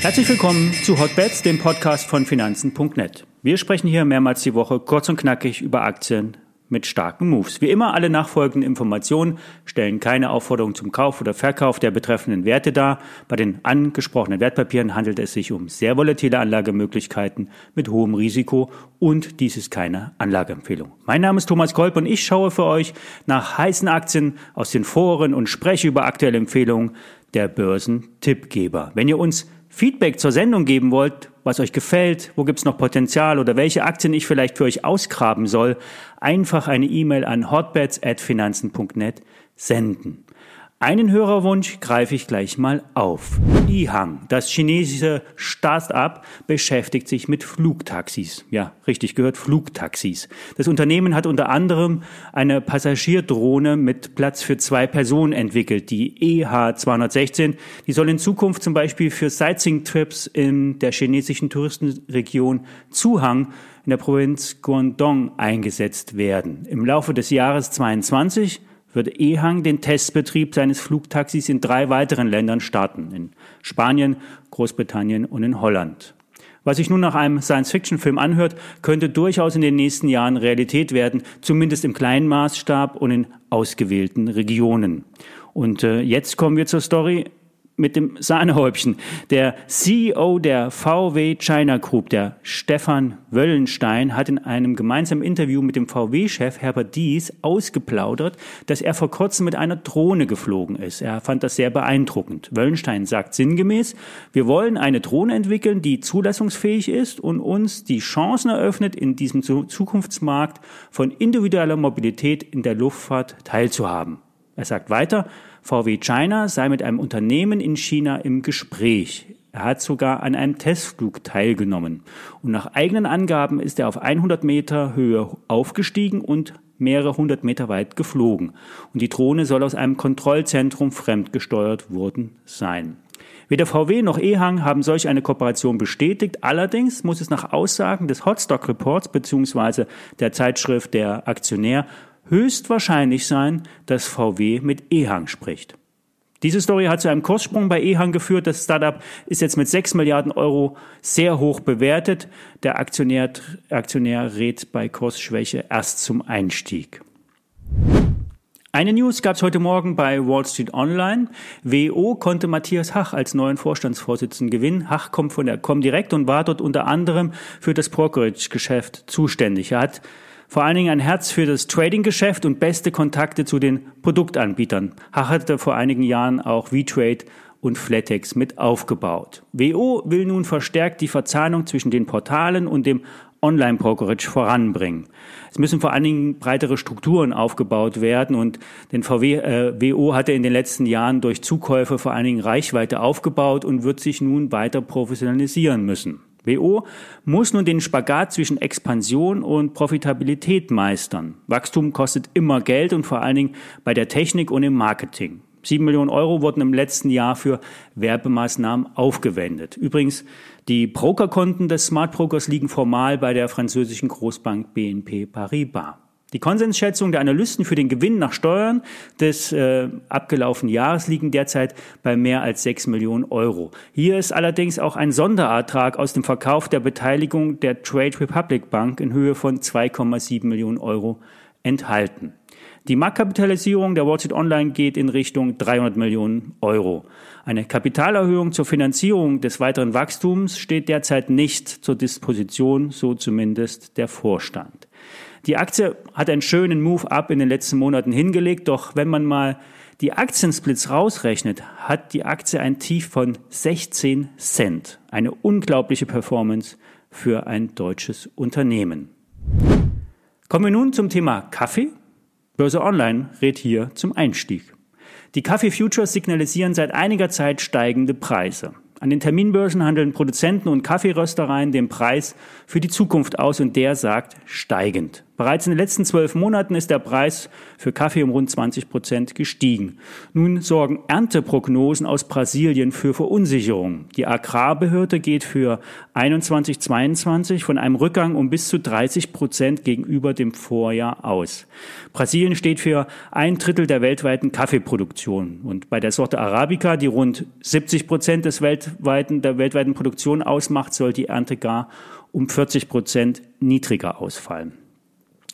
Herzlich willkommen zu Hotbets, dem Podcast von Finanzen.net. Wir sprechen hier mehrmals die Woche kurz und knackig über Aktien mit starken Moves. Wie immer, alle nachfolgenden Informationen stellen keine Aufforderung zum Kauf oder Verkauf der betreffenden Werte dar. Bei den angesprochenen Wertpapieren handelt es sich um sehr volatile Anlagemöglichkeiten mit hohem Risiko und dies ist keine Anlageempfehlung. Mein Name ist Thomas Kolb und ich schaue für euch nach heißen Aktien aus den Foren und spreche über aktuelle Empfehlungen der Börsen-Tippgeber. Wenn ihr uns Feedback zur Sendung geben wollt, was euch gefällt, wo gibt's noch Potenzial oder welche Aktien ich vielleicht für euch ausgraben soll, einfach eine E-Mail an hotbets@finanzen.net senden. Einen Hörerwunsch greife ich gleich mal auf. Ihang, das chinesische Start-up, beschäftigt sich mit Flugtaxis. Ja, richtig gehört, Flugtaxis. Das Unternehmen hat unter anderem eine Passagierdrohne mit Platz für zwei Personen entwickelt, die EH216. Die soll in Zukunft zum Beispiel für Sightseeing-Trips in der chinesischen Touristenregion Zuhang in der Provinz Guangdong eingesetzt werden. Im Laufe des Jahres 22 wird Ehang den Testbetrieb seines Flugtaxis in drei weiteren Ländern starten, in Spanien, Großbritannien und in Holland. Was sich nun nach einem Science-Fiction-Film anhört, könnte durchaus in den nächsten Jahren Realität werden, zumindest im kleinen Maßstab und in ausgewählten Regionen. Und äh, jetzt kommen wir zur Story mit dem Sahnehäubchen. Der CEO der VW China Group, der Stefan Wöllenstein, hat in einem gemeinsamen Interview mit dem VW-Chef Herbert Dies ausgeplaudert, dass er vor kurzem mit einer Drohne geflogen ist. Er fand das sehr beeindruckend. Wöllenstein sagt sinngemäß, wir wollen eine Drohne entwickeln, die zulassungsfähig ist und uns die Chancen eröffnet, in diesem Zukunftsmarkt von individueller Mobilität in der Luftfahrt teilzuhaben. Er sagt weiter, VW China sei mit einem Unternehmen in China im Gespräch. Er hat sogar an einem Testflug teilgenommen. Und nach eigenen Angaben ist er auf 100 Meter Höhe aufgestiegen und mehrere hundert Meter weit geflogen. Und die Drohne soll aus einem Kontrollzentrum fremdgesteuert worden sein. Weder VW noch Ehang haben solch eine Kooperation bestätigt. Allerdings muss es nach Aussagen des Hotstock Reports bzw. der Zeitschrift Der Aktionär höchstwahrscheinlich sein, dass VW mit Ehang spricht. Diese Story hat zu einem Kurssprung bei Ehang geführt. Das Startup ist jetzt mit 6 Milliarden Euro sehr hoch bewertet. Der Aktionär, Aktionär rät bei Kursschwäche erst zum Einstieg. Eine News gab es heute Morgen bei Wall Street Online. WO konnte Matthias Hach als neuen Vorstandsvorsitzenden gewinnen. Hach kommt von der Comdirect und war dort unter anderem für das Brokerage-Geschäft zuständig. Er hat vor allen Dingen ein Herz für das Trading-Geschäft und beste Kontakte zu den Produktanbietern. Hach hatte vor einigen Jahren auch V-Trade und Flatex mit aufgebaut. WO will nun verstärkt die Verzahnung zwischen den Portalen und dem Online-Brokerage voranbringen. Es müssen vor allen Dingen breitere Strukturen aufgebaut werden und den VW äh, WO hatte in den letzten Jahren durch Zukäufe vor allen Dingen Reichweite aufgebaut und wird sich nun weiter professionalisieren müssen. WO muss nun den Spagat zwischen Expansion und Profitabilität meistern. Wachstum kostet immer Geld und vor allen Dingen bei der Technik und im Marketing. Sieben Millionen Euro wurden im letzten Jahr für Werbemaßnahmen aufgewendet. Übrigens, die Brokerkonten des Smart Brokers liegen formal bei der französischen Großbank BNP Paribas. Die Konsensschätzung der Analysten für den Gewinn nach Steuern des äh, abgelaufenen Jahres liegen derzeit bei mehr als 6 Millionen Euro. Hier ist allerdings auch ein Sonderertrag aus dem Verkauf der Beteiligung der Trade Republic Bank in Höhe von 2,7 Millionen Euro enthalten. Die Marktkapitalisierung der Wall Street Online geht in Richtung 300 Millionen Euro. Eine Kapitalerhöhung zur Finanzierung des weiteren Wachstums steht derzeit nicht zur Disposition, so zumindest der Vorstand. Die Aktie hat einen schönen Move-up in den letzten Monaten hingelegt, doch wenn man mal die Aktiensplits rausrechnet, hat die Aktie ein Tief von 16 Cent. Eine unglaubliche Performance für ein deutsches Unternehmen. Kommen wir nun zum Thema Kaffee. Börse Online rät hier zum Einstieg. Die Kaffee-Futures signalisieren seit einiger Zeit steigende Preise. An den Terminbörsen handeln Produzenten und Kaffeeröstereien den Preis für die Zukunft aus und der sagt steigend. Bereits in den letzten zwölf Monaten ist der Preis für Kaffee um rund 20 Prozent gestiegen. Nun sorgen Ernteprognosen aus Brasilien für Verunsicherung. Die Agrarbehörde geht für 21-22 von einem Rückgang um bis zu 30 Prozent gegenüber dem Vorjahr aus. Brasilien steht für ein Drittel der weltweiten Kaffeeproduktion. Und bei der Sorte Arabica, die rund 70 Prozent des weltweiten, der weltweiten Produktion ausmacht, soll die Ernte gar um 40 Prozent niedriger ausfallen.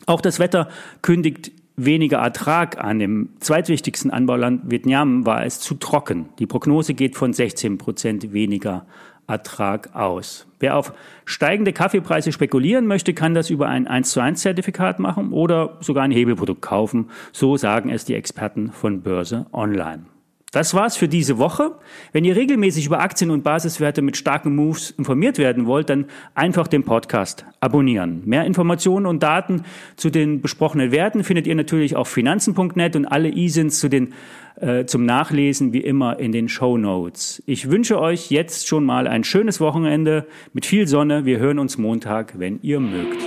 Auch das Wetter kündigt weniger Ertrag an. Im zweitwichtigsten Anbauland Vietnam war es zu trocken. Die Prognose geht von 16 Prozent weniger Ertrag aus. Wer auf steigende Kaffeepreise spekulieren möchte, kann das über ein 1 zu 1 Zertifikat machen oder sogar ein Hebeprodukt kaufen. So sagen es die Experten von Börse Online. Das war's für diese Woche. Wenn ihr regelmäßig über Aktien und Basiswerte mit starken Moves informiert werden wollt, dann einfach den Podcast abonnieren. Mehr Informationen und Daten zu den besprochenen Werten findet ihr natürlich auf finanzen.net und alle ISINs zu den, äh, zum Nachlesen wie immer in den Show Notes. Ich wünsche euch jetzt schon mal ein schönes Wochenende mit viel Sonne. Wir hören uns Montag, wenn ihr mögt.